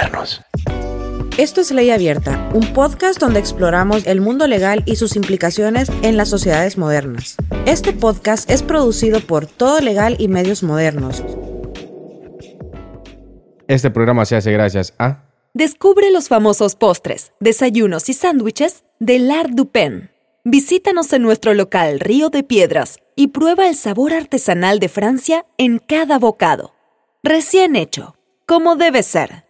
modernos. Esto es Ley Abierta, un podcast donde exploramos el mundo legal y sus implicaciones en las sociedades modernas. Este podcast es producido por Todo Legal y Medios Modernos. Este programa se hace gracias a... Descubre los famosos postres, desayunos y sándwiches de L'Art du Pen. Visítanos en nuestro local Río de Piedras y prueba el sabor artesanal de Francia en cada bocado. Recién hecho, como debe ser.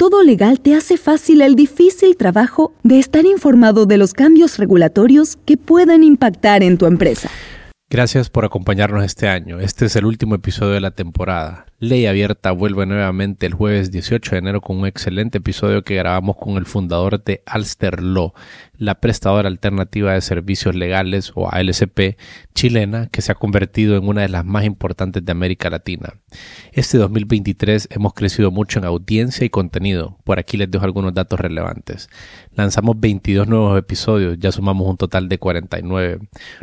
Todo legal te hace fácil el difícil trabajo de estar informado de los cambios regulatorios que pueden impactar en tu empresa. Gracias por acompañarnos este año. Este es el último episodio de la temporada. Ley Abierta vuelve nuevamente el jueves 18 de enero con un excelente episodio que grabamos con el fundador de Alster Law, la prestadora alternativa de servicios legales o ALCP chilena que se ha convertido en una de las más importantes de América Latina. Este 2023 hemos crecido mucho en audiencia y contenido. Por aquí les dejo algunos datos relevantes. Lanzamos 22 nuevos episodios, ya sumamos un total de 49.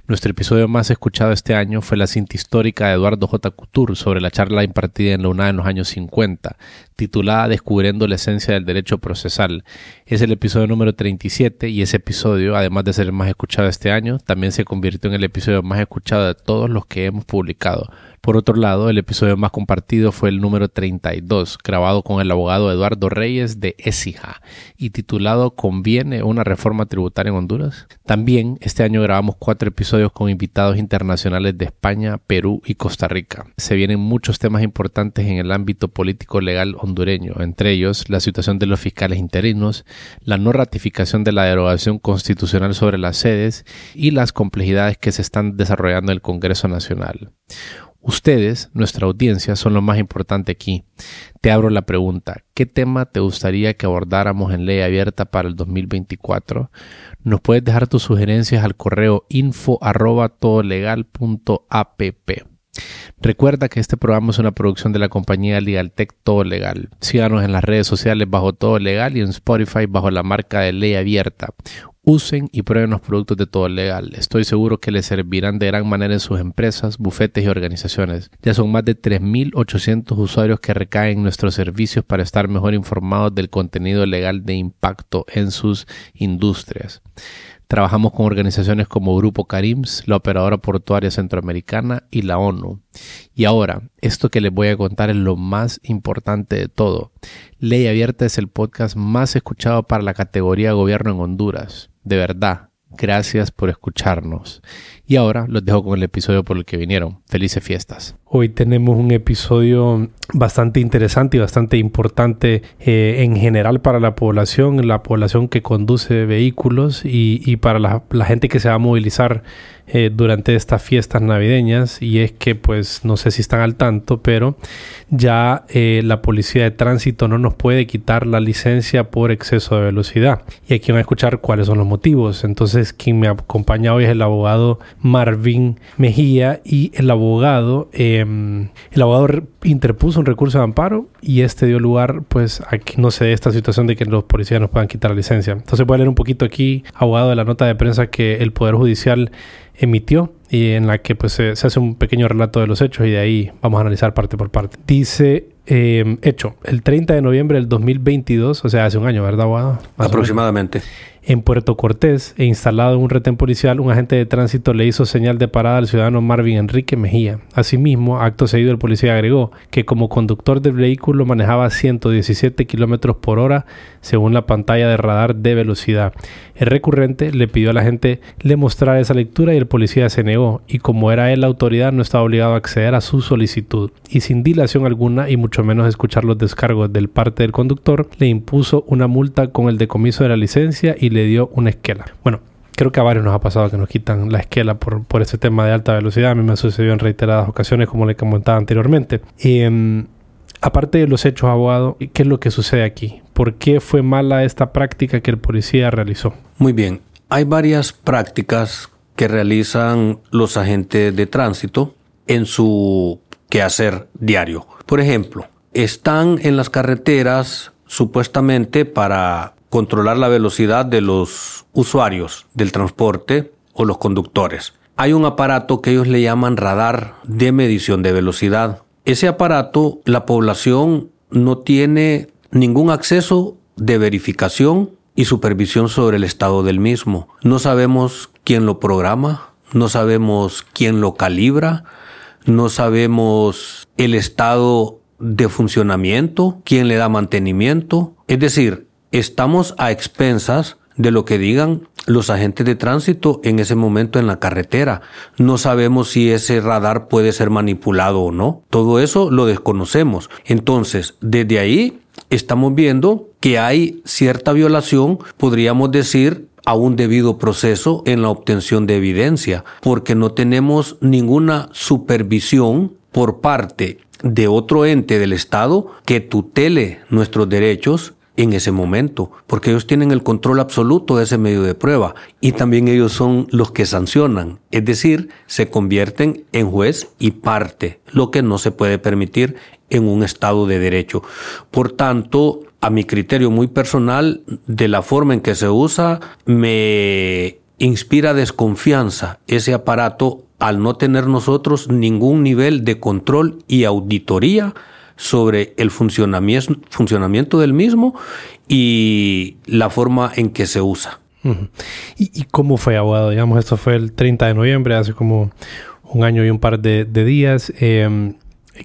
Nuestro episodio más escuchado este año fue la cinta histórica de Eduardo J. Couture sobre la charla impartida en la UNA en los años 50, titulada Descubriendo la esencia del derecho procesal. Es el episodio número 37 y ese episodio, además de ser el más escuchado este año, también se convirtió en el episodio más escuchado de todos los que hemos publicado. Por otro lado, el episodio más compartido fue el número 32, grabado con el abogado Eduardo Reyes de ESIJA y titulado ¿Conviene una reforma tributaria en Honduras? También este año grabamos cuatro episodios con invitados internacionales de España, Perú y Costa Rica. Se vienen muchos temas importantes en el ámbito político legal hondureño, entre ellos la situación de los fiscales interinos, la no ratificación de la derogación constitucional sobre las sedes y las complejidades que se están desarrollando en el Congreso Nacional. Ustedes, nuestra audiencia, son lo más importante aquí. Te abro la pregunta, ¿qué tema te gustaría que abordáramos en Ley Abierta para el 2024? Nos puedes dejar tus sugerencias al correo info Recuerda que este programa es una producción de la compañía LegalTech Todo Legal. Síganos en las redes sociales bajo Todo Legal y en Spotify bajo la marca de Ley Abierta. Usen y prueben los productos de todo legal. Estoy seguro que les servirán de gran manera en sus empresas, bufetes y organizaciones. Ya son más de 3.800 usuarios que recaen en nuestros servicios para estar mejor informados del contenido legal de impacto en sus industrias. Trabajamos con organizaciones como Grupo Carims, la Operadora Portuaria Centroamericana y la ONU. Y ahora, esto que les voy a contar es lo más importante de todo. Ley Abierta es el podcast más escuchado para la categoría Gobierno en Honduras de verdad, gracias por escucharnos. Y ahora los dejo con el episodio por el que vinieron. Felices fiestas. Hoy tenemos un episodio bastante interesante y bastante importante eh, en general para la población, la población que conduce vehículos y, para la, gente que se va a movilizar eh, durante estas fiestas navideñas. Y es que, pues, no sé si están al tanto, pero ya eh, la policía de tránsito no nos puede quitar la licencia por exceso de velocidad. Y aquí van a escuchar cuáles son los motivos. Entonces, quien me acompaña hoy es el abogado Marvin Mejía y el abogado... Em, el abogado interpuso un recurso de amparo y este dio lugar pues a que no se dé esta situación de que los policías nos puedan quitar la licencia. Entonces voy a leer un poquito aquí, abogado, de la nota de prensa que el Poder Judicial emitió y en la que pues se, hace un pequeño relato de los hechos y de ahí vamos a analizar parte por parte. Dice, em, hecho, el 30 de noviembre del 2022, o sea, hace un año, ¿verdad, abogado? Aproximadamente. En Puerto Cortés, e instalado en un retén policial, un agente de tránsito le hizo señal de parada al ciudadano Marvin Enrique Mejía. Asimismo, acto seguido, el policía agregó que como conductor del vehículo manejaba 117 kilómetros por hora según la pantalla de radar de velocidad. El recurrente le pidió a la gente le mostrara esa lectura y el policía se negó, y como era él la autoridad, no estaba obligado a acceder a su solicitud. Y sin dilación alguna, y mucho menos escuchar los descargos del parte del conductor, le impuso una multa con el decomiso de la licencia y le dio una esquela. Bueno, creo que a varios nos ha pasado que nos quitan la esquela por, por este tema de alta velocidad. A mí me ha sucedido en reiteradas ocasiones, como le comentaba anteriormente. Em, Aparte de los hechos, abogado, ¿qué es lo que sucede aquí? ¿Por qué fue mala esta práctica que el policía realizó? Muy bien, hay varias prácticas que realizan los agentes de tránsito en su quehacer diario. Por ejemplo, están en las carreteras supuestamente para controlar la velocidad de los usuarios del transporte o los conductores. Hay un aparato que ellos le llaman radar de medición de velocidad. Ese aparato, la población no tiene ningún acceso de verificación y supervisión sobre el estado del mismo. No sabemos quién lo programa, no sabemos quién lo calibra, no sabemos el estado de funcionamiento, quién le da mantenimiento. Es decir, estamos a expensas de lo que digan los agentes de tránsito en ese momento en la carretera. No sabemos si ese radar puede ser manipulado o no. Todo eso lo desconocemos. Entonces, desde ahí estamos viendo que hay cierta violación, podríamos decir, a un debido proceso en la obtención de evidencia, porque no tenemos ninguna supervisión por parte de otro ente del Estado que tutele nuestros derechos en ese momento, porque ellos tienen el control absoluto de ese medio de prueba y también ellos son los que sancionan, es decir, se convierten en juez y parte, lo que no se puede permitir en un Estado de Derecho. Por tanto, a mi criterio muy personal, de la forma en que se usa, me inspira desconfianza ese aparato al no tener nosotros ningún nivel de control y auditoría sobre el funcionamiento, del mismo y la forma en que se usa. ¿Y, cómo fue, abogado? Digamos, esto fue el 30 de noviembre, hace como un año y un par de, días. Em,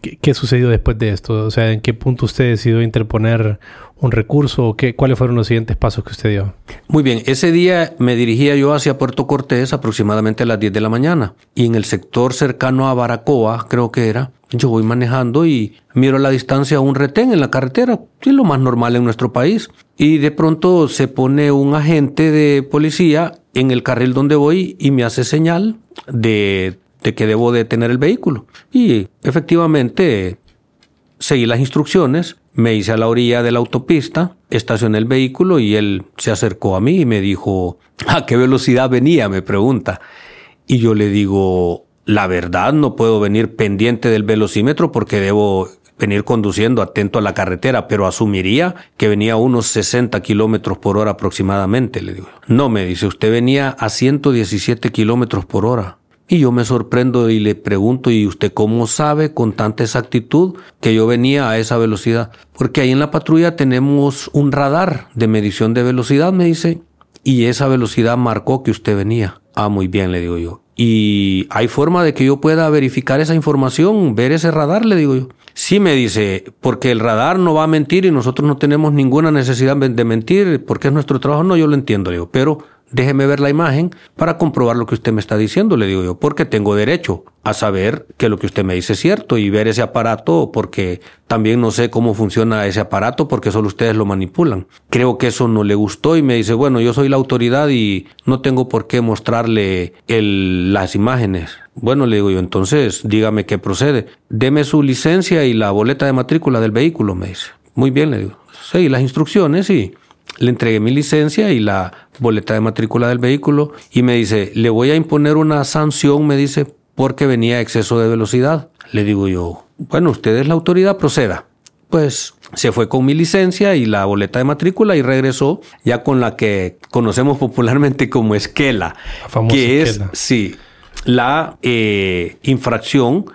¿qué, sucedió después de esto? O sea, ¿en qué punto usted decidió interponer un recurso? Qué, ¿Cuáles fueron los siguientes pasos que usted dio? Muy bien, ese día me dirigía yo hacia Puerto Cortés aproximadamente a las 10 de la mañana y en el sector cercano a Baracoa, creo que era, yo voy manejando y miro a la distancia un retén en la carretera, es lo más normal en nuestro país. Y de pronto se pone un agente de policía en el carril donde voy y me hace señal de, de que debo detener el vehículo. Y efectivamente seguí las instrucciones, me hice a la orilla de la autopista, estacioné el vehículo y él se acercó a mí y me dijo, ¿a qué velocidad venía? me pregunta. Y yo le digo, la verdad, no puedo venir pendiente del velocímetro porque debo venir conduciendo atento a la carretera, pero asumiría que venía a unos 60 kilómetros por hora aproximadamente, le digo. No, me dice, usted venía a 117 kilómetros por hora. Y yo me sorprendo y le pregunto, ¿y usted cómo sabe con tanta exactitud que yo venía a esa velocidad? Porque ahí en la patrulla tenemos un radar de medición de velocidad, me dice, y esa velocidad marcó que usted venía. Ah, muy bien, le digo yo. Y hay forma de que yo pueda verificar esa información, ver ese radar, le digo yo. Sí me dice, porque el radar no va a mentir y nosotros no tenemos ninguna necesidad de mentir, porque es nuestro trabajo. No, yo lo entiendo, le digo, pero déjeme ver la imagen para comprobar lo que usted me está diciendo, le digo yo, porque tengo derecho a saber que lo que usted me dice es cierto y ver ese aparato porque también no sé cómo funciona ese aparato porque solo ustedes lo manipulan. Creo que eso no le gustó y me dice, bueno, yo soy la autoridad y no tengo por qué mostrarle el, las imágenes. Bueno, le digo yo, entonces dígame qué procede. Deme su licencia y la boleta de matrícula del vehículo, me dice. Muy bien, le digo. Sí, las instrucciones y le entregué mi licencia y la boleta de matrícula del vehículo y me dice, le voy a imponer una sanción, me dice, porque venía a exceso de velocidad. Le digo yo, bueno, usted es la autoridad, proceda. Pues se fue con mi licencia y la boleta de matrícula y regresó ya con la que conocemos popularmente como esquela, que es, sí, la eh, infracción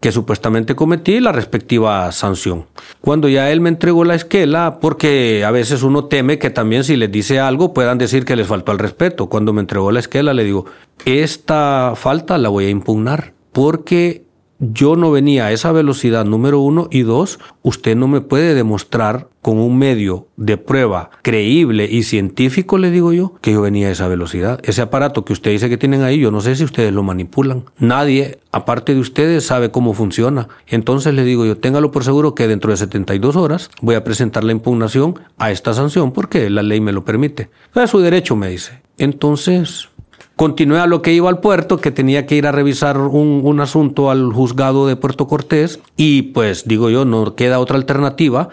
que supuestamente cometí la respectiva sanción. Cuando ya él me entregó la esquela, porque a veces uno teme que también si les dice algo puedan decir que les faltó al respeto. Cuando me entregó la esquela le digo, esta falta la voy a impugnar porque yo no venía a esa velocidad número uno y dos, usted no me puede demostrar con un medio de prueba creíble y científico, le digo yo, que yo venía a esa velocidad. Ese aparato que usted dice que tienen ahí, yo no sé si ustedes lo manipulan. Nadie, aparte de ustedes, sabe cómo funciona. Entonces le digo yo, téngalo por seguro que dentro de 72 horas voy a presentar la impugnación a esta sanción porque la ley me lo permite. Es su derecho, me dice. Entonces, continué a lo que iba al puerto, que tenía que ir a revisar un, un asunto al juzgado de Puerto Cortés y pues digo yo, no queda otra alternativa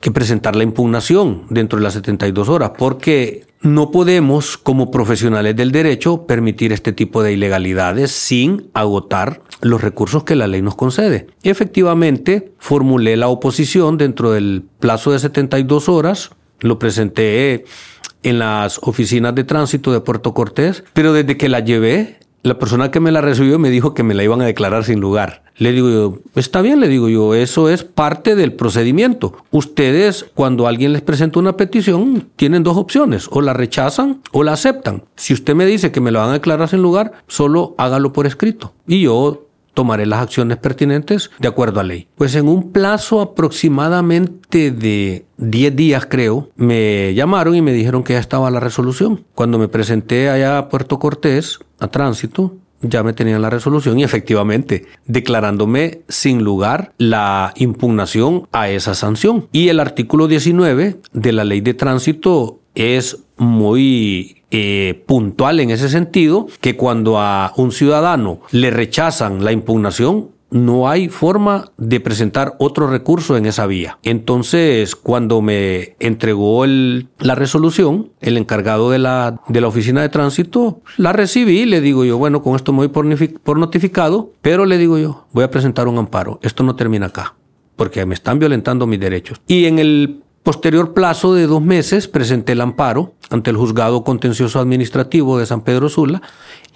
que presentar la impugnación dentro de las 72 horas, porque no podemos, como profesionales del derecho, permitir este tipo de ilegalidades sin agotar los recursos que la ley nos concede. Efectivamente, formulé la oposición dentro del plazo de 72 horas, lo presenté en las oficinas de tránsito de Puerto Cortés, pero desde que la llevé, la persona que me la recibió me dijo que me la iban a declarar sin lugar. Le digo yo, está bien, le digo yo, eso es parte del procedimiento. Ustedes, cuando alguien les presenta una petición, tienen dos opciones, o la rechazan o la aceptan. Si usted me dice que me la van a declarar sin lugar, solo hágalo por escrito. Y yo tomaré las acciones pertinentes de acuerdo a ley. Pues en un plazo aproximadamente de 10 días, creo, me llamaron y me dijeron que ya estaba la resolución. Cuando me presenté allá a Puerto Cortés, a tránsito, ya me tenían la resolución y efectivamente declarándome sin lugar la impugnación a esa sanción. Y el artículo 19 de la ley de tránsito es muy eh, puntual en ese sentido, que cuando a un ciudadano le rechazan la impugnación, no hay forma de presentar otro recurso en esa vía. Entonces, cuando me entregó la resolución, el encargado de la, de la oficina de tránsito, la recibí, le digo yo, bueno, con esto me voy por notificado, pero le digo yo, voy a presentar un amparo. Esto no termina acá, porque me están violentando mis derechos. Y en el posterior plazo de dos meses presenté el amparo ante el juzgado contencioso administrativo de San Pedro Sula,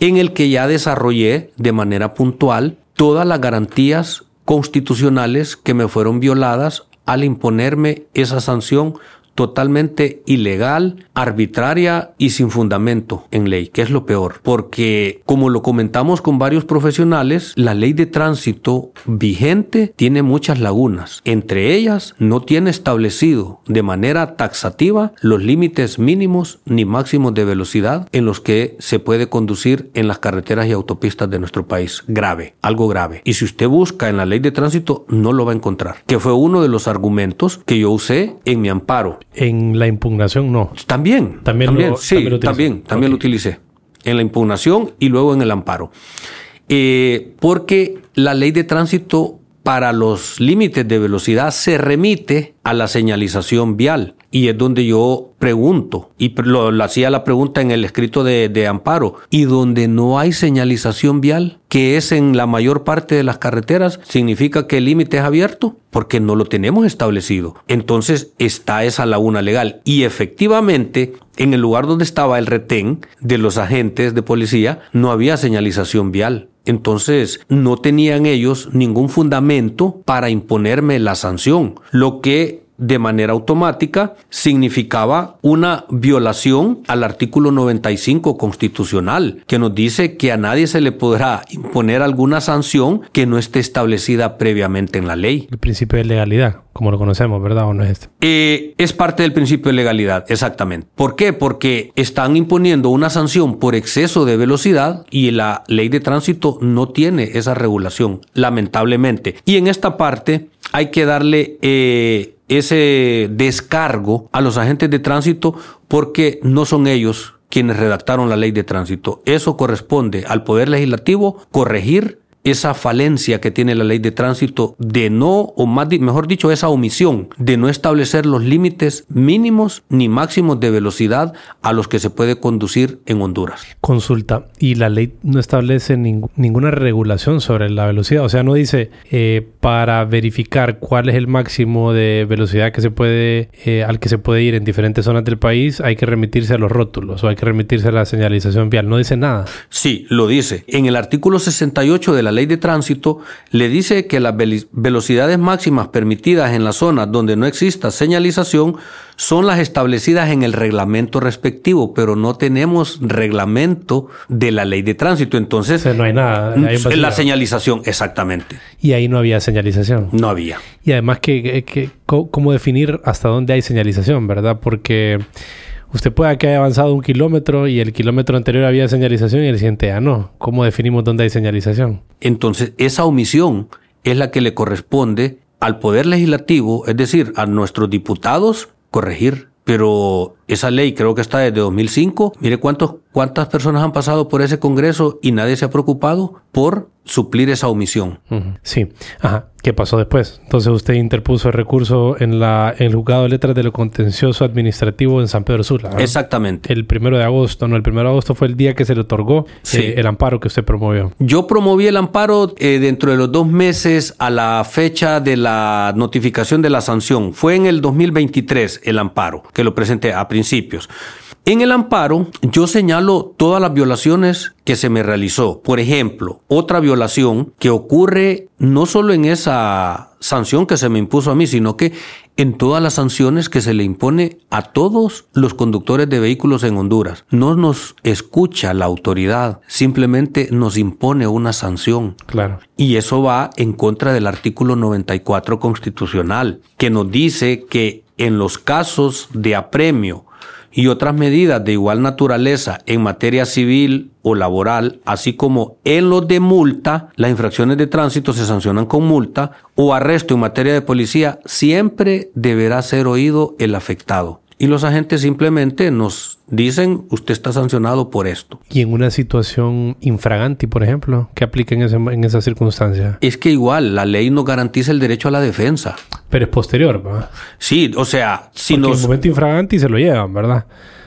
en el que ya desarrollé de manera puntual todas las garantías constitucionales que me fueron violadas al imponerme esa sanción totalmente ilegal, arbitraria y sin fundamento en ley, que es lo peor, porque como lo comentamos con varios profesionales, la ley de tránsito vigente tiene muchas lagunas. Entre ellas, no tiene establecido de manera taxativa los límites mínimos ni máximos de velocidad en los que se puede conducir en las carreteras y autopistas de nuestro país. Grave, algo grave. Y si usted busca en la ley de tránsito, no lo va a encontrar, que fue uno de los argumentos que yo usé en mi amparo en la impugnación no. También. También, también sí, también, también, lo utilicé. En la impugnación y luego en el amparo. Eh, porque la ley de tránsito para los límites de velocidad se remite a la señalización vial. Y es donde yo pregunto, y lo, hacía la pregunta en el escrito de, de, amparo, y donde no hay señalización vial, que es en la mayor parte de las carreteras, significa que el límite es abierto, porque no lo tenemos establecido. Entonces está esa laguna legal. Y efectivamente, en el lugar donde estaba el retén de los agentes de policía, no había señalización vial. Entonces, no tenían ellos ningún fundamento para imponerme la sanción, lo que de manera automática significaba una violación al artículo 95 constitucional, que nos dice que a nadie se le podrá imponer alguna sanción que no esté establecida previamente en la ley. El principio de legalidad, como lo conocemos, ¿verdad? ¿O no es este? Eh, es parte del principio de legalidad, exactamente. ¿Por qué? Porque están imponiendo una sanción por exceso de velocidad y la ley de tránsito no tiene esa regulación, lamentablemente. Y en esta parte hay que darle eh, ese descargo a los agentes de tránsito porque no son ellos quienes redactaron la ley de tránsito. Eso corresponde al Poder Legislativo corregir esa falencia que tiene la ley de tránsito de no, o más, mejor dicho, esa omisión de no establecer los límites mínimos ni máximos de velocidad a los que se puede conducir en Honduras. Consulta, y la ley no establece ninguna regulación sobre la velocidad, o sea, no dice eh, para verificar cuál es el máximo de velocidad que se puede, eh, al que se puede ir en diferentes zonas del país, hay que remitirse a los rótulos o hay que remitirse a la señalización vial, no dice nada. Sí, lo dice. En el artículo 68 de la ley de tránsito le dice que las velocidades máximas permitidas en las zonas donde no exista señalización son las establecidas en el reglamento respectivo, pero no tenemos reglamento de la ley de tránsito. Entonces, no hay nada. la señalización, exactamente. Y ahí no había señalización. No había. Y además, que, ¿cómo definir hasta dónde hay señalización, verdad? Porque usted puede que haya avanzado un kilómetro y el kilómetro anterior había señalización y el siguiente ya no. ¿Cómo definimos dónde hay señalización? Entonces, esa omisión es la que le corresponde al Poder Legislativo, es decir, a nuestros diputados, corregir. Pero Esa ley creo que está desde 2005. Mire cuántos, cuántas personas han pasado por ese Congreso y nadie se ha preocupado por suplir esa omisión. Sí. Ajá. ¿Qué pasó después? Entonces usted interpuso el recurso en, la, en el juzgado de letras de lo contencioso administrativo en San Pedro Sula. Exactamente. El primero de agosto, ¿no? El primero de agosto fue el día que se le otorgó eh, el amparo que usted promovió. Yo promoví el amparo eh, dentro de los dos meses a la fecha de la notificación de la sanción. Fue en el 2023 el amparo, que lo presenté a principios. En el amparo yo señalo todas las violaciones que se me realizó. Por ejemplo, otra violación que ocurre no solo en esa sanción que se me impuso a mí, sino que en todas las sanciones que se le impone a todos los conductores de vehículos en Honduras. No nos escucha la autoridad, simplemente nos impone una sanción. Claro. Y eso va en contra del artículo 94 constitucional, que nos dice que en los casos de apremio y otras medidas de igual naturaleza en materia civil o laboral, así como en los de multa, las infracciones de tránsito se sancionan con multa o arresto en materia de policía, siempre deberá ser oído el afectado. Y los agentes simplemente nos dicen, usted está sancionado por esto. Y en una situación infraganti, por ejemplo, ¿qué aplica en, en esa circunstancia? Es que igual, la ley no garantiza el derecho a la defensa. Pero es posterior, ¿verdad? Sí, o sea, si Porque nos... en el momento infraganti se lo llevan, ¿verdad?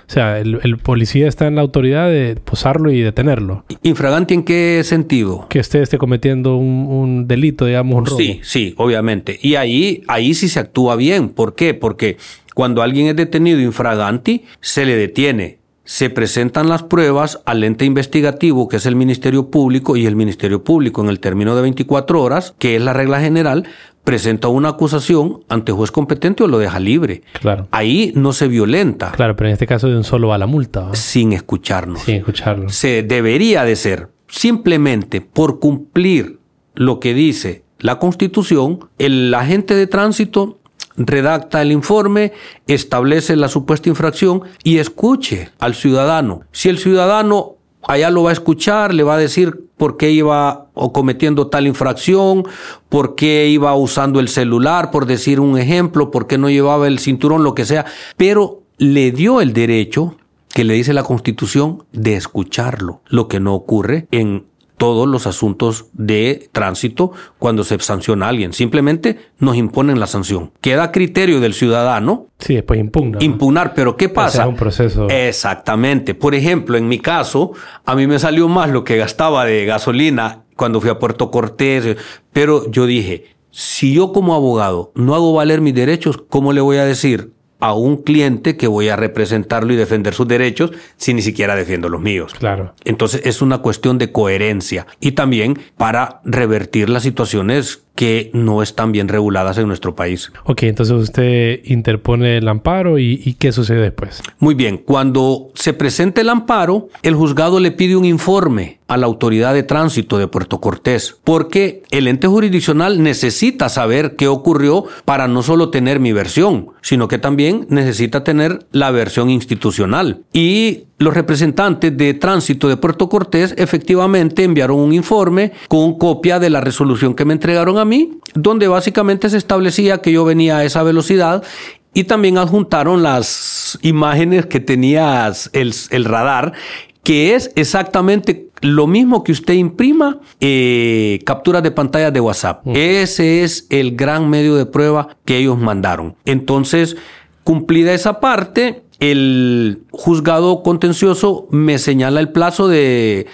O sea, el, el, policía está en la autoridad de posarlo y detenerlo. ¿Infraganti en qué sentido? Que usted esté cometiendo un, un delito, digamos, un robo. Sí, sí, obviamente. Y ahí, ahí sí se actúa bien. ¿Por qué? Porque cuando alguien es detenido infraganti, se le detiene. Se presentan las pruebas al ente investigativo, que es el Ministerio Público, y el Ministerio Público, en el término de 24 horas, que es la regla general, presenta una acusación ante juez competente o lo deja libre. Claro. Ahí no se violenta. Claro, pero en este caso de un solo va la multa. Sin escucharnos. Sin escucharlo. Se debería de ser simplemente por cumplir lo que dice la Constitución, el agente de tránsito redacta el informe, establece la supuesta infracción y escuche al ciudadano. Si el ciudadano allá lo va a escuchar, le va a decir por qué iba o cometiendo tal infracción, por qué iba usando el celular, por decir un ejemplo, por qué no llevaba el cinturón, lo que sea, pero le dio el derecho que le dice la Constitución de escucharlo, lo que no ocurre en todos los asuntos de tránsito cuando se sanciona a alguien. Simplemente nos imponen la sanción. Queda a criterio del ciudadano. Sí, después impugna. Impugnar, pero ¿qué pasa? Es un proceso. Exactamente. Por ejemplo, en mi caso, a mí me salió más lo que gastaba de gasolina cuando fui a Puerto Cortés, pero yo dije, si yo como abogado no hago valer mis derechos, ¿cómo le voy a decir a un cliente que voy a representarlo y defender sus derechos si ni siquiera defiendo los míos. Claro. Entonces es una cuestión de coherencia y también para revertir las situaciones que no están bien reguladas en nuestro país. Ok, entonces usted interpone el amparo y, y, ¿qué sucede después? Muy bien, cuando se presenta el amparo, el juzgado le pide un informe a la autoridad de tránsito de Puerto Cortés, porque el ente jurisdiccional necesita saber qué ocurrió para no solo tener mi versión, sino que también necesita tener la versión institucional. Y los representantes de tránsito de Puerto Cortés efectivamente enviaron un informe con copia de la resolución que me entregaron a mí, donde básicamente se establecía que yo venía a esa velocidad y también adjuntaron las imágenes que tenía el, el radar, que es exactamente lo mismo que usted imprima eh, capturas de pantalla de WhatsApp. Ese es el gran medio de prueba que ellos mandaron. Entonces, cumplida esa parte, el juzgado contencioso me señala el plazo de,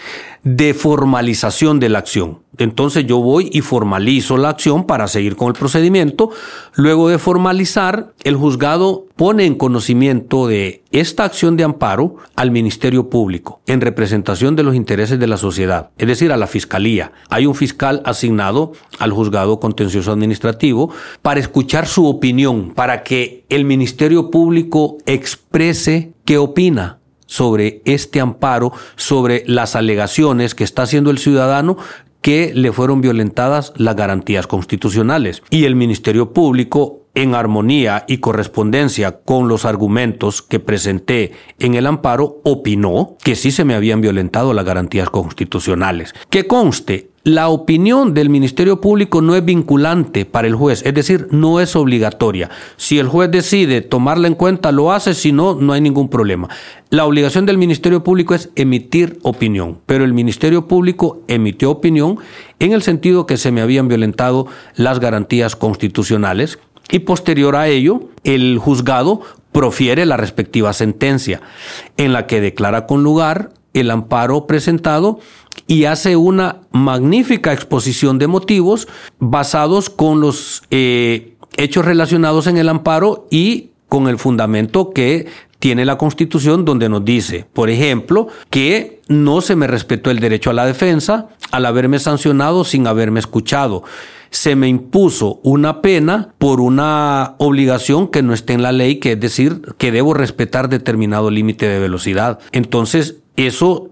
de formalización de la acción. Entonces yo voy y formalizo la acción para seguir con el procedimiento. Luego de formalizar, el juzgado pone en conocimiento de esta acción de amparo al Ministerio Público en representación de los intereses de la sociedad, es decir, a la Fiscalía. Hay un fiscal asignado al juzgado contencioso administrativo para escuchar su opinión, para que el Ministerio Público exprese qué opina sobre este amparo, sobre las alegaciones que está haciendo el ciudadano que le fueron violentadas las garantías constitucionales. Y el Ministerio Público, en armonía y correspondencia con los argumentos que presenté en el amparo, opinó que sí se me habían violentado las garantías constitucionales. Que conste, la opinión del Ministerio Público no es vinculante para el juez, es decir, no es obligatoria. Si el juez decide tomarla en cuenta, lo hace, si no, no hay ningún problema. La obligación del Ministerio Público es emitir opinión, pero el Ministerio Público emitió opinión en el sentido que se me habían violentado las garantías constitucionales y posterior a ello, el juzgado profiere la respectiva sentencia, en la que declara con lugar el amparo presentado y hace una magnífica exposición de motivos basados con los eh, hechos relacionados en el amparo y con el fundamento que tiene la Constitución donde nos dice, por ejemplo, que no se me respetó el derecho a la defensa al haberme sancionado sin haberme escuchado se me impuso una pena por una obligación que no esté en la ley, que es decir, que debo respetar determinado límite de velocidad. Entonces, eso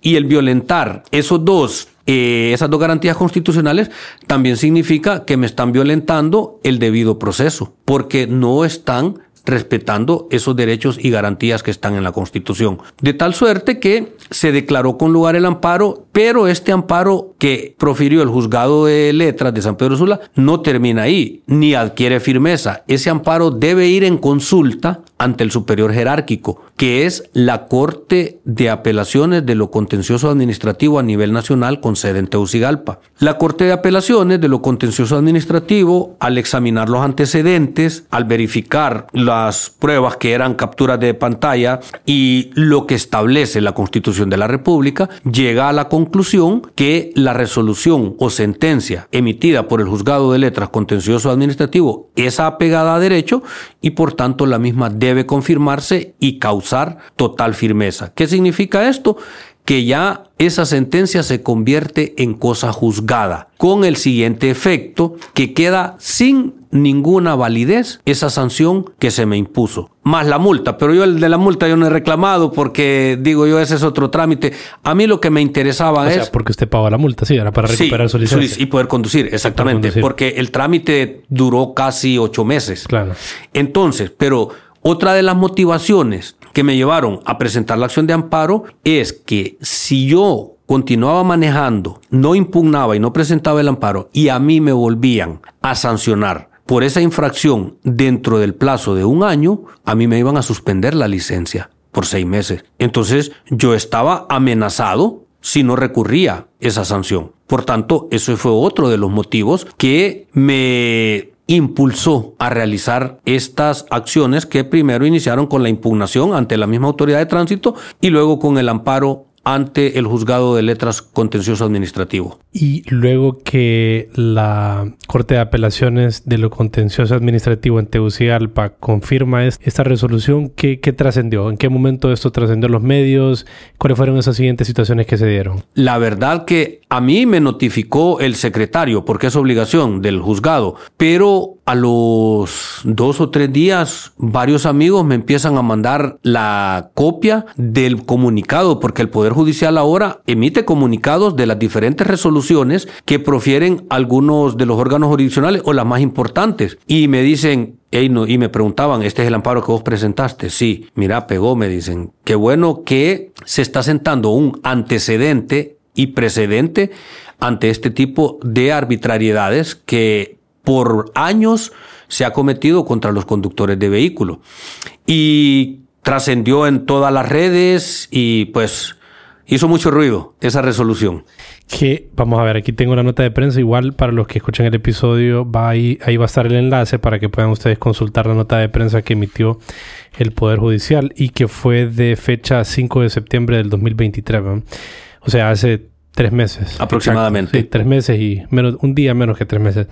y el violentar esos dos eh, esas dos garantías constitucionales también significa que me están violentando el debido proceso, porque no están respetando esos derechos y garantías que están en la Constitución. De tal suerte que se declaró con lugar el amparo, pero este amparo que profirió el juzgado de letras de San Pedro Sula no termina ahí, ni adquiere firmeza. Ese amparo debe ir en consulta ante el superior jerárquico, que es la Corte de Apelaciones de lo Contencioso Administrativo a nivel nacional con sede en Teucigalpa. La Corte de Apelaciones de lo Contencioso Administrativo, al examinar los antecedentes, al verificar las pruebas que eran capturas de pantalla y lo que establece la Constitución de la República, llega a la conclusión que la resolución o sentencia emitida por el Juzgado de Letras Contencioso Administrativo es apegada a derecho y por tanto la misma debe confirmarse y causar total firmeza. ¿Qué significa esto? que ya esa sentencia se convierte en cosa juzgada, con el siguiente efecto, que queda sin ninguna validez esa sanción que se me impuso, más la multa, pero yo el de la multa yo no he reclamado porque digo yo ese es otro trámite. A mí lo que me interesaba o es... Sea, porque usted pagó la multa, sí, era para recuperar su licencia. Y poder conducir, exactamente, conducir. porque el trámite duró casi ocho meses. Claro. Entonces, pero otra de las motivaciones que me llevaron a presentar la acción de amparo es que si yo continuaba manejando, no impugnaba y no presentaba el amparo y a mí me volvían a sancionar por esa infracción dentro del plazo de un año, a mí me iban a suspender la licencia por seis meses. Entonces yo estaba amenazado si no recurría esa sanción. Por tanto, eso fue otro de los motivos que me impulsó a realizar estas acciones que primero iniciaron con la impugnación ante la misma autoridad de tránsito y luego con el amparo ante el juzgado de letras contencioso administrativo. Y luego que la Corte de Apelaciones de lo contencioso administrativo en Tegucigalpa confirma esta resolución, ¿qué, qué trascendió? ¿En qué momento esto trascendió en los medios? ¿Cuáles fueron esas siguientes situaciones que se dieron? La verdad que a mí me notificó el secretario, porque es obligación del juzgado, pero a los dos o tres días varios amigos me empiezan a mandar la copia del comunicado, porque el Poder Judicial ahora emite comunicados de las diferentes resoluciones que profieren algunos de los órganos jurisdiccionales o las más importantes. Y me dicen, y me preguntaban, ¿este es el amparo que vos presentaste? Sí, mira, pegó, me dicen. Qué bueno que se está sentando un antecedente y precedente ante este tipo de arbitrariedades que por años se ha cometido contra los conductores de vehículos. Y trascendió en todas las redes y pues hizo mucho ruido esa resolución. Que vamos a ver, aquí tengo la nota de prensa. Igual para los que escuchan el episodio, va ahí, ahí va a estar el enlace para que puedan ustedes consultar la nota de prensa que emitió el Poder Judicial y que fue de fecha 5 de septiembre del 2023. O sea, hace Tres meses. Aproximadamente. Sí, tres meses y menos, un día menos que tres meses.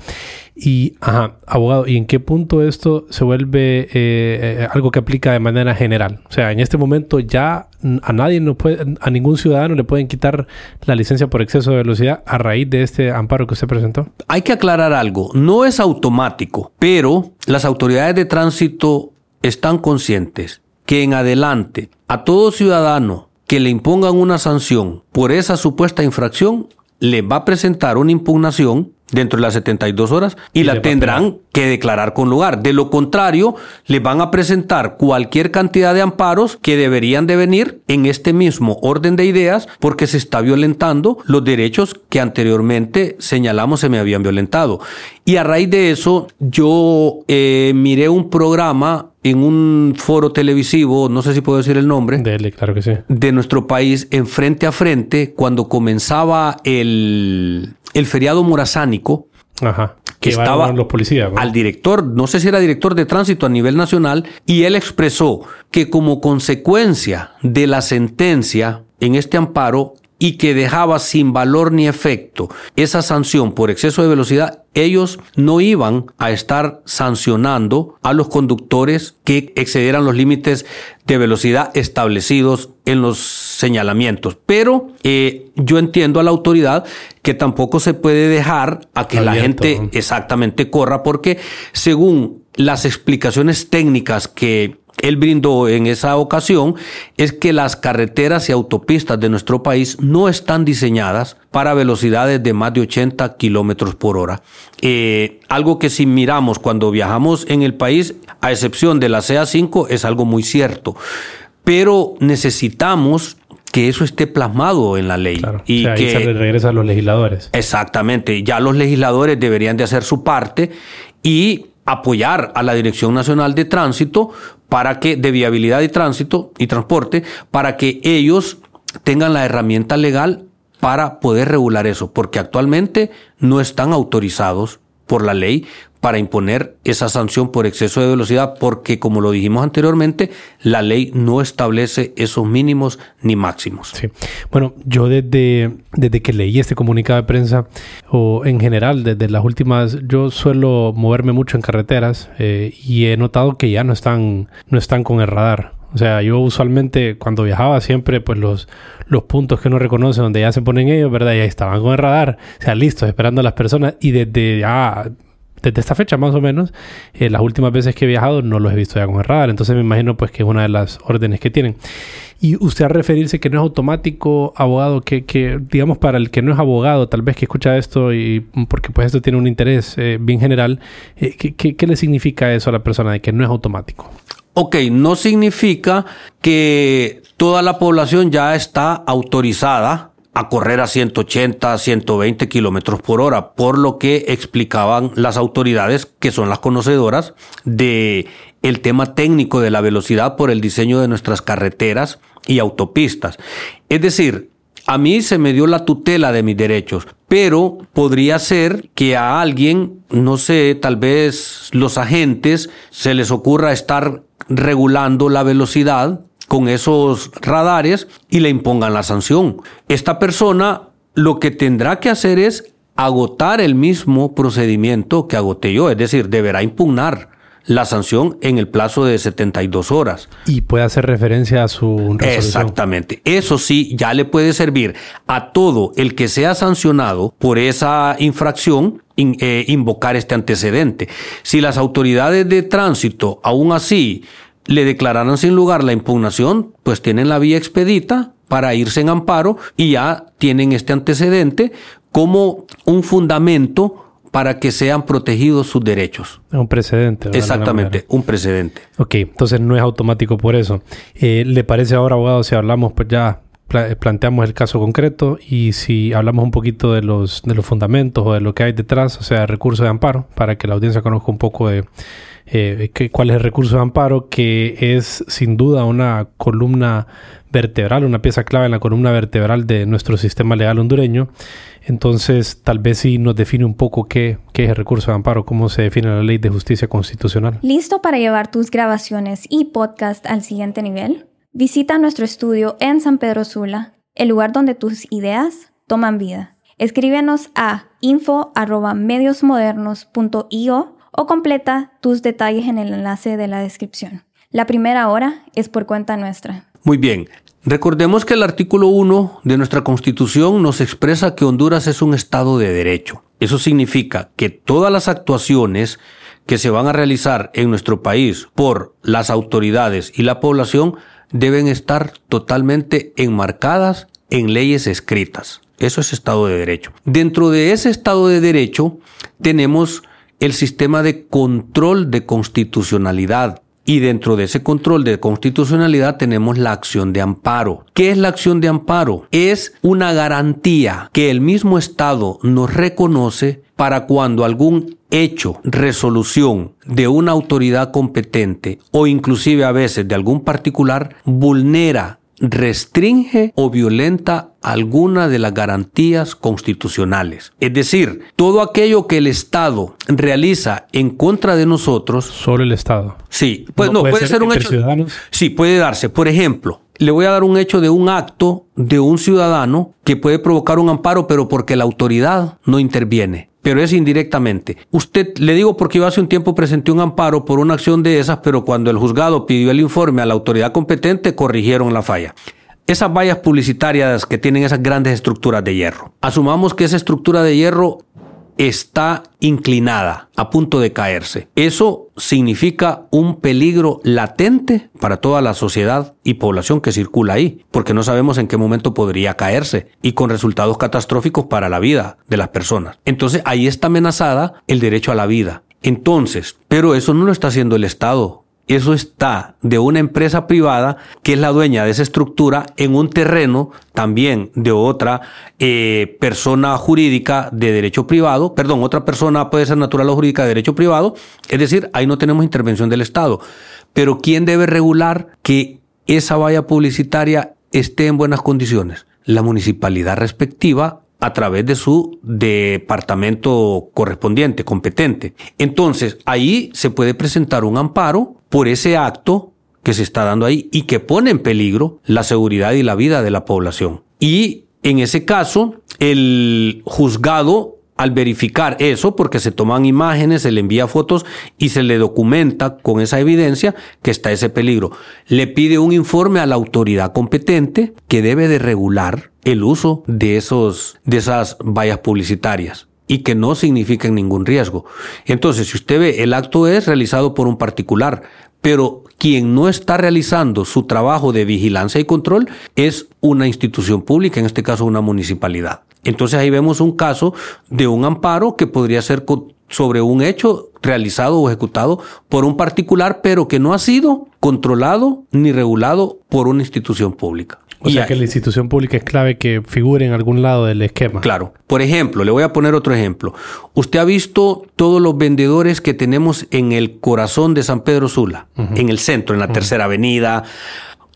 Y, ajá, abogado, ¿y en qué punto esto se vuelve eh, eh, algo que aplica de manera general? O sea, en este momento ya a nadie no puede, a ningún ciudadano le pueden quitar la licencia por exceso de velocidad a raíz de este amparo que usted presentó. Hay que aclarar algo, no es automático, pero las autoridades de tránsito están conscientes que en adelante a todo ciudadano que le impongan una sanción por esa supuesta infracción, le va a presentar una impugnación dentro de las 72 horas y, la tendrán que declarar con lugar. De lo contrario, les van a presentar cualquier cantidad de amparos que deberían de venir en este mismo orden de ideas porque se está violentando los derechos que anteriormente señalamos se me habían violentado. Y a raíz de eso, yo eh, miré un programa en un foro televisivo, no sé si puedo decir el nombre. Dele, claro que sí. De nuestro país, en frente a frente, cuando comenzaba el, el feriado morazánico. Ajá. Que estaba los policías, al director, no sé si era director de tránsito a nivel nacional, y él expresó que como consecuencia de la sentencia en este amparo, y que dejaba sin valor ni efecto esa sanción por exceso de velocidad, ellos no iban a estar sancionando a los conductores que excedieran los límites de velocidad establecidos en los señalamientos. Pero eh, yo entiendo a la autoridad que tampoco se puede dejar a que la gente exactamente corra porque según las explicaciones técnicas que él brindó en esa ocasión es que las carreteras y autopistas de nuestro país no están diseñadas para velocidades de más de 80 kilómetros por hora. Eh, algo que si miramos cuando viajamos en el país, a excepción de la CA5, es algo muy cierto. Pero necesitamos que eso esté plasmado en la ley. y que se regresa a los legisladores. Exactamente. Ya los legisladores deberían de hacer su parte y apoyar a la Dirección Nacional de Tránsito para que, de viabilidad y tránsito y transporte, para que ellos tengan la herramienta legal para poder regular eso, porque actualmente no están autorizados por la ley para imponer esa sanción por exceso de velocidad, porque como lo dijimos anteriormente, la ley no establece esos mínimos ni máximos. Sí. Bueno, yo desde, desde que leí este comunicado de prensa, o en general, desde las últimas, yo suelo moverme mucho en carreteras eh, y he notado que ya no están, no están con el radar. O sea, yo usualmente cuando viajaba siempre, pues los, los puntos que uno reconoce donde ya se ponen ellos, ¿verdad? Ya estaban con el radar, o sea, listos, esperando a las personas y desde ya desde esta fecha más o menos, eh, las últimas veces que he viajado no los he visto ya con el radar. Entonces me imagino pues que es una de las órdenes que tienen. Y usted a referirse que no es automático, abogado, que, que, digamos para el que no es abogado, tal vez que escucha esto y porque pues esto tiene un interés eh, bien general, eh, ¿qué, qué, qué le significa eso a la persona de que no es automático? Ok, no significa que toda la población ya está autorizada a correr a 180, 120 kilómetros por hora, por lo que explicaban las autoridades, que son las conocedoras de el tema técnico de la velocidad por el diseño de nuestras carreteras y autopistas. Es decir, a mí se me dio la tutela de mis derechos, pero podría ser que a alguien, no sé, tal vez los agentes se les ocurra estar regulando la velocidad con esos radares y le impongan la sanción. Esta persona lo que tendrá que hacer es agotar el mismo procedimiento que agoté yo, es decir, deberá impugnar la sanción en el plazo de 72 horas. Y puede hacer referencia a su resolución. Exactamente. Eso sí, ya le puede servir a todo el que sea sancionado por esa infracción eh, invocar este antecedente. Si las autoridades de tránsito aún así le declararon sin lugar la impugnación, pues tienen la vía expedita para irse en amparo y ya tienen este antecedente como un fundamento para que sean protegidos sus derechos. Un precedente. Exactamente, un precedente. Ok, entonces no es automático por eso. Eh, ¿Le parece ahora, abogado, si hablamos, pues ya planteamos el caso concreto y si hablamos un poquito de los, de los fundamentos o de lo que hay detrás, o sea, recursos de amparo, para que la audiencia conozca un poco de eh, cuál es el recurso de amparo, que es sin duda una columna vertebral, una pieza clave en la columna vertebral de nuestro sistema legal hondureño. Entonces, tal vez sí nos define un poco qué, qué es el recurso de amparo, cómo se define la ley de justicia constitucional. ¿Listo para llevar tus grabaciones y podcast al siguiente nivel? Visita nuestro estudio en San Pedro Sula, el lugar donde tus ideas toman vida. Escríbenos a info.mediosmodernos.io o completa tus detalles en el enlace de la descripción. La primera hora es por cuenta nuestra. Muy bien. Recordemos que el artículo 1 de nuestra Constitución nos expresa que Honduras es un Estado de Derecho. Eso significa que todas las actuaciones que se van a realizar en nuestro país por las autoridades y la población deben estar totalmente enmarcadas en leyes escritas. Eso es Estado de Derecho. Dentro de ese Estado de Derecho tenemos el sistema de control de constitucionalidad. Y dentro de ese control de constitucionalidad tenemos la acción de amparo. ¿Qué es la acción de amparo? Es una garantía que el mismo Estado nos reconoce para cuando algún hecho, resolución de una autoridad competente o inclusive a veces de algún particular vulnera restringe o violenta alguna de las garantías constitucionales. Es decir, todo aquello que el Estado realiza en contra de nosotros. Solo el Estado. Sí, pues no, puede, ser, un hecho. Ciudadanos? Sí, puede darse. Por ejemplo, le voy a dar un hecho de un acto de un ciudadano que puede provocar un amparo, pero porque la autoridad no interviene pero es indirectamente. Usted, le digo porque yo hace un tiempo presenté un amparo por una acción de esas, pero cuando el juzgado pidió el informe a la autoridad competente, corrigieron la falla. Esas vallas publicitarias que tienen esas grandes estructuras de hierro. Asumamos que esa estructura de hierro está inclinada, a punto de caerse. Eso significa un peligro latente para toda la sociedad y población que circula ahí, porque no sabemos en qué momento podría caerse y con resultados catastróficos para la vida de las personas. Entonces ahí está amenazada el derecho a la vida. Entonces, pero eso no lo está haciendo el Estado, eso está de una empresa privada que es la dueña de esa estructura en un terreno también de otra eh, persona jurídica de derecho privado, perdón, otra persona puede ser natural o jurídica de derecho privado, es decir, ahí no tenemos intervención del Estado. Pero ¿quién debe regular que esa valla publicitaria esté en buenas condiciones? La municipalidad respectiva a través de su departamento correspondiente, competente. Entonces, ahí se puede presentar un amparo por ese acto que se está dando ahí y que pone en peligro la seguridad y la vida de la población. Y en ese caso, el juzgado al verificar eso, porque se toman imágenes, se le envía fotos y se le documenta con esa evidencia que está ese peligro. Le pide un informe a la autoridad competente que debe de regular el uso de esos, de esas vallas publicitarias y que no significan ningún riesgo. Entonces, si usted ve, el acto es realizado por un particular, pero quien no está realizando su trabajo de vigilancia y control es una institución pública, en este caso una municipalidad. Entonces ahí vemos un caso de un amparo que podría ser sobre un hecho realizado o ejecutado por un particular, pero que no ha sido controlado ni regulado por una institución pública. O sea que la institución pública es clave que figure en algún lado del esquema. Claro. Por ejemplo, le voy a poner otro ejemplo. Usted ha visto todos los vendedores que tenemos en el corazón de San Pedro Sula, en el centro, en la tercera avenida,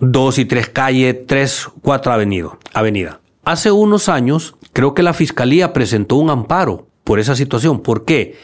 dos y tres calles, tres, cuatro avenida. avenida. Hace unos años, creo que la fiscalía presentó un amparo por esa situación. ¿Por qué?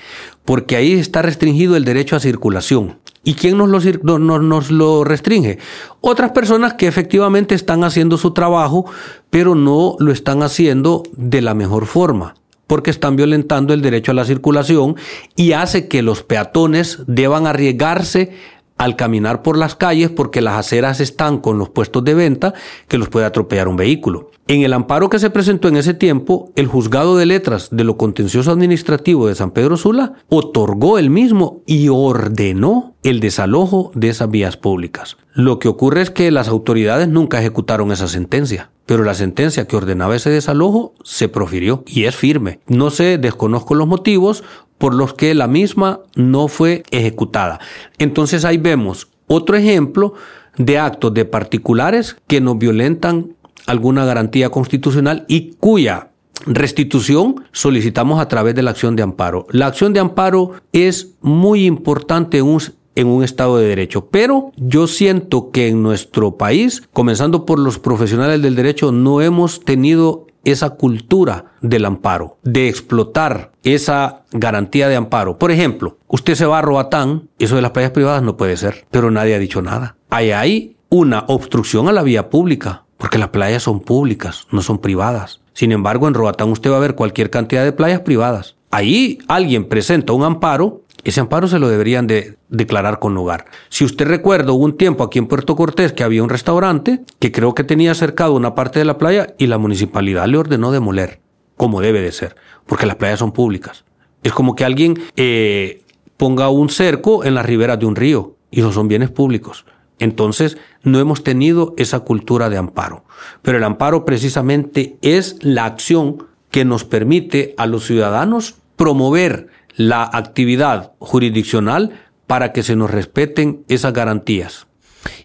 Porque ahí está restringido el derecho a circulación. ¿Y quién nos lo, nos lo restringe? Otras personas que efectivamente están haciendo su trabajo, pero no lo están haciendo de la mejor forma porque están violentando el derecho a la circulación y hace que los peatones deban arriesgarse al caminar por las calles porque las aceras están con los puestos de venta que los puede atropellar un vehículo. En el amparo que se presentó en ese tiempo, el juzgado de letras de lo contencioso administrativo de San Pedro Sula otorgó el mismo y ordenó el desalojo de esas vías públicas. Lo que ocurre es que las autoridades nunca ejecutaron esa sentencia, pero la sentencia que ordenaba ese desalojo se profirió y es firme. No sé, desconozco los motivos, por los que la misma no fue ejecutada. Entonces ahí vemos otro ejemplo de actos de particulares que nos violentan alguna garantía constitucional y cuya restitución solicitamos a través de la acción de amparo. La acción de amparo es muy importante en un, en un Estado de Derecho, pero yo siento que en nuestro país, comenzando por los profesionales del derecho, no hemos tenido esa cultura del amparo, de explotar esa garantía de amparo. Por ejemplo, usted se va a Roatán, eso de las playas privadas no puede ser, pero nadie ha dicho nada. Hay ahí una obstrucción a la vía pública, porque las playas son públicas, no son privadas. Sin embargo, en Roatán usted va a ver cualquier cantidad de playas privadas. Ahí alguien presenta un amparo ese amparo se lo deberían de declarar con lugar. Si usted recuerda, hubo un tiempo aquí en Puerto Cortés que había un restaurante que creo que tenía cercado una parte de la playa y la municipalidad le ordenó demoler, como debe de ser, porque las playas son públicas. Es como que alguien eh, ponga un cerco en las riberas de un río y esos son bienes públicos. Entonces, no hemos tenido esa cultura de amparo. Pero el amparo precisamente es la acción que nos permite a los ciudadanos promover la actividad jurisdiccional para que se nos respeten esas garantías.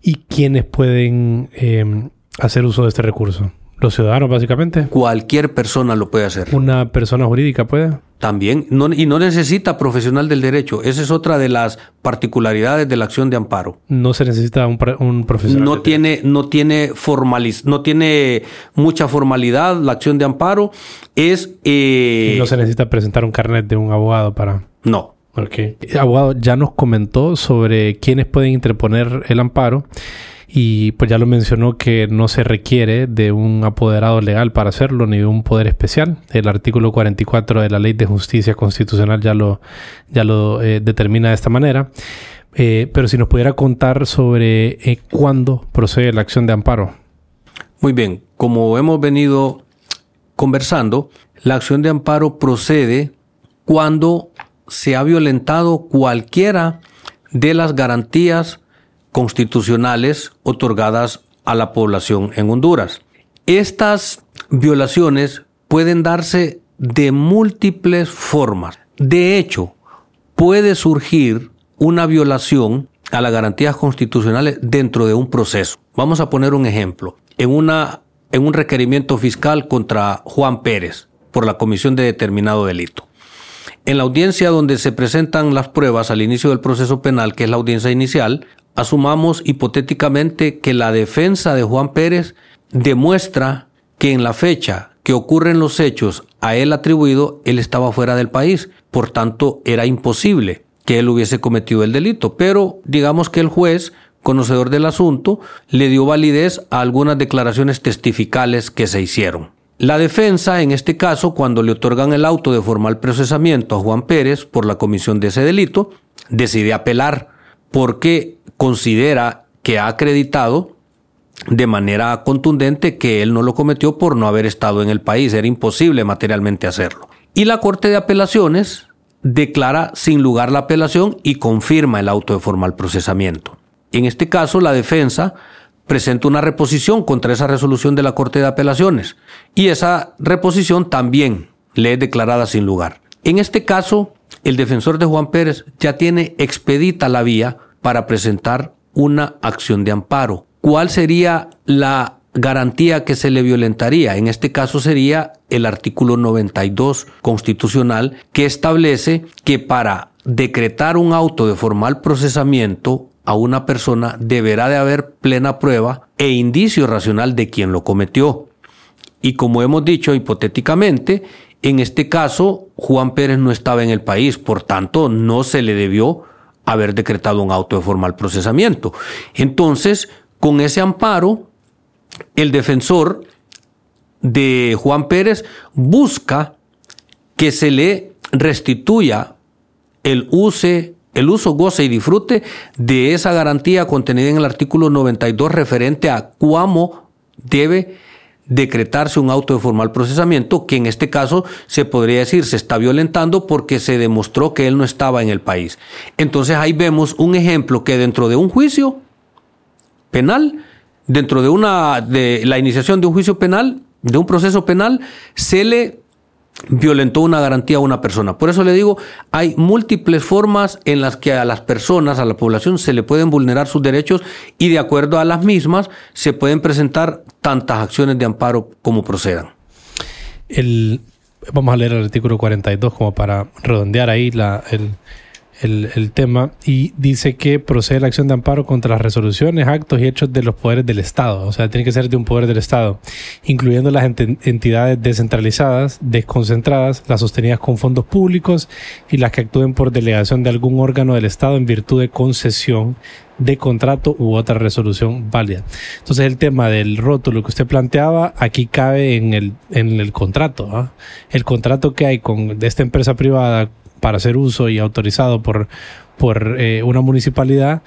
¿Y quiénes pueden eh, hacer uso de este recurso? ¿Los ciudadanos, básicamente? Cualquier persona lo puede hacer. ¿Una persona jurídica puede? También, no, y no necesita profesional del derecho. Esa es otra de las particularidades de la acción de amparo. No se necesita un, un profesional. No tiene, no tiene formaliz no tiene mucha formalidad la acción de amparo. Es. Eh... no se necesita presentar un carnet de un abogado para. No. Ok. abogado ya nos comentó sobre quiénes pueden interponer el amparo y pues ya lo mencionó que no se requiere de un apoderado legal para hacerlo ni de un poder especial. El artículo 44 de la Ley de Justicia Constitucional ya lo, ya lo eh, determina de esta manera. Eh, pero si nos pudiera contar sobre eh, cuándo procede la acción de amparo. Muy bien, como hemos venido conversando, la acción de amparo procede cuando se ha violentado cualquiera de las garantías constitucionales otorgadas a la población en Honduras. Estas violaciones pueden darse de múltiples formas. De hecho, puede surgir una violación a las garantías constitucionales dentro de un proceso. Vamos a poner un ejemplo. En, una, en un requerimiento fiscal contra Juan Pérez por la comisión de determinado delito. En la audiencia donde se presentan las pruebas al inicio del proceso penal, que es la audiencia inicial, Asumamos hipotéticamente que la defensa de Juan Pérez demuestra que en la fecha que ocurren los hechos a él atribuido, él estaba fuera del país. Por tanto, era imposible que él hubiese cometido el delito. Pero digamos que el juez, conocedor del asunto, le dio validez a algunas declaraciones testificales que se hicieron. La defensa, en este caso, cuando le otorgan el auto de formal procesamiento a Juan Pérez por la comisión de ese delito, decide apelar porque considera que ha acreditado de manera contundente que él no lo cometió por no haber estado en el país, era imposible materialmente hacerlo. Y la Corte de Apelaciones declara sin lugar la apelación y confirma el auto de formal procesamiento. En este caso, la defensa presenta una reposición contra esa resolución de la Corte de Apelaciones y esa reposición también le es declarada sin lugar. En este caso, el defensor de Juan Pérez ya tiene expedita la vía para presentar una acción de amparo. ¿Cuál sería la garantía que se le violentaría? En este caso sería el artículo 92 constitucional que establece que para decretar un auto de formal procesamiento a una persona deberá de haber plena prueba e indicio racional de quien lo cometió. Y como hemos dicho hipotéticamente, en este caso Juan Pérez no estaba en el país, por tanto no se le debió haber decretado un auto de formal procesamiento. Entonces, con ese amparo, el defensor de Juan Pérez busca que se le restituya el use el uso, goce y disfrute de esa garantía contenida en el artículo 92 referente a cómo debe decretarse un auto de formal procesamiento que en este caso se podría decir se está violentando porque se demostró que él no estaba en el país. Entonces ahí vemos un ejemplo que dentro de un juicio penal, dentro de una de la iniciación de un juicio penal, de un proceso penal, se le violentó una garantía a una persona. Por eso le digo, hay múltiples formas en las que a las personas, a la población, se le pueden vulnerar sus derechos y de acuerdo a las mismas se pueden presentar tantas acciones de amparo como procedan. El, vamos a leer el artículo 42 como para redondear ahí la, el, el, tema y dice que procede la acción de amparo contra las resoluciones, actos y hechos de los poderes del Estado. O sea, tiene que ser de un poder del Estado, incluyendo las entidades descentralizadas, desconcentradas, las sostenidas con fondos públicos y las que actúen por delegación de algún órgano del Estado en virtud de concesión de contrato u otra resolución válida. Entonces el tema del rótulo que usted planteaba aquí cabe en el, en el contrato. ¿ah? El contrato que hay con esta empresa privada para hacer uso y autorizado por, por eh, una municipalidad,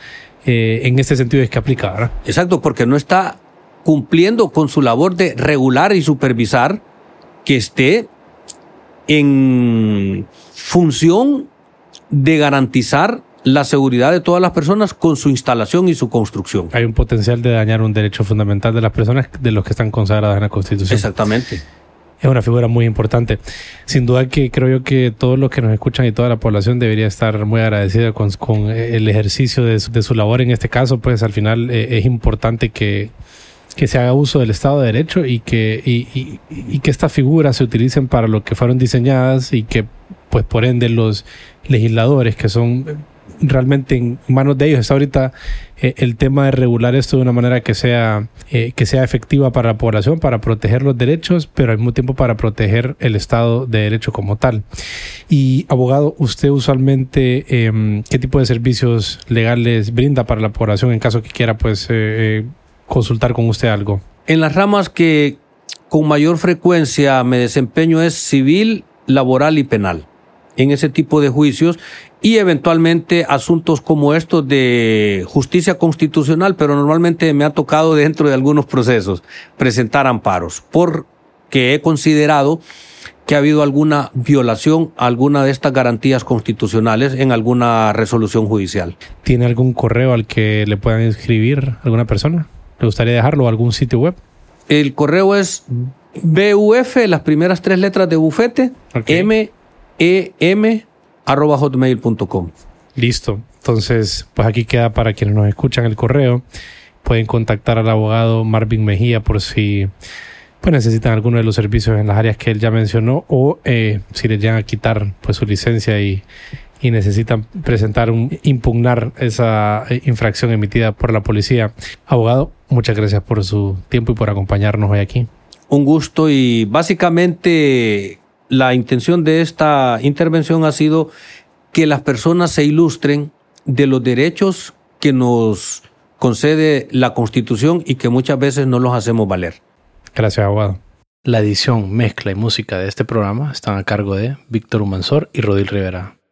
eh, en este sentido es que aplica, ¿verdad? Exacto, porque no está cumpliendo con su labor de regular y supervisar que esté en función de garantizar la seguridad de todas las personas con su instalación y su construcción. Hay un potencial de dañar un derecho fundamental de las personas de los que están consagrados en la Constitución. Exactamente. Es una figura muy importante. Sin duda que creo yo que todos los que nos escuchan y toda la población debería estar muy agradecida con, con el ejercicio de su, de su, labor en este caso, pues al final eh, es importante que, que se haga uso del Estado de Derecho y que, y, y que estas figuras se utilicen para lo que fueron diseñadas y que pues por ende los legisladores que son realmente en manos de ellos. Está ahorita eh, el tema de regular esto de una manera que sea eh, que sea efectiva para la población para proteger los derechos pero al mismo tiempo para proteger el estado de derecho como tal. Y abogado usted usualmente eh, qué tipo de servicios legales brinda para la población en caso que quiera pues eh, consultar con usted algo en las ramas que con mayor frecuencia me desempeño es civil laboral y penal. En ese tipo de juicios y eventualmente asuntos como estos de justicia constitucional, pero normalmente me ha tocado dentro de algunos procesos presentar amparos porque he considerado que ha habido alguna violación a alguna de estas garantías constitucionales en alguna resolución judicial. ¿Tiene algún correo al que le puedan inscribir alguna persona? ¿Le gustaría dejarlo o algún sitio web? El correo es BUF, las primeras tres letras de bufete, okay. M em arroba hotmail.com. Listo. Entonces, pues aquí queda para quienes nos escuchan el correo. Pueden contactar al abogado Marvin Mejía por si pues necesitan alguno de los servicios en las áreas que él ya mencionó o eh, si les llegan a quitar pues su licencia y, y necesitan presentar un impugnar esa infracción emitida por la policía. Abogado, muchas gracias por su tiempo y por acompañarnos hoy aquí. Un gusto y básicamente la intención de esta intervención ha sido que las personas se ilustren de los derechos que nos concede la Constitución y que muchas veces no los hacemos valer. Gracias, abogado. La edición, mezcla y música de este programa están a cargo de Víctor Humansor y Rodil Rivera.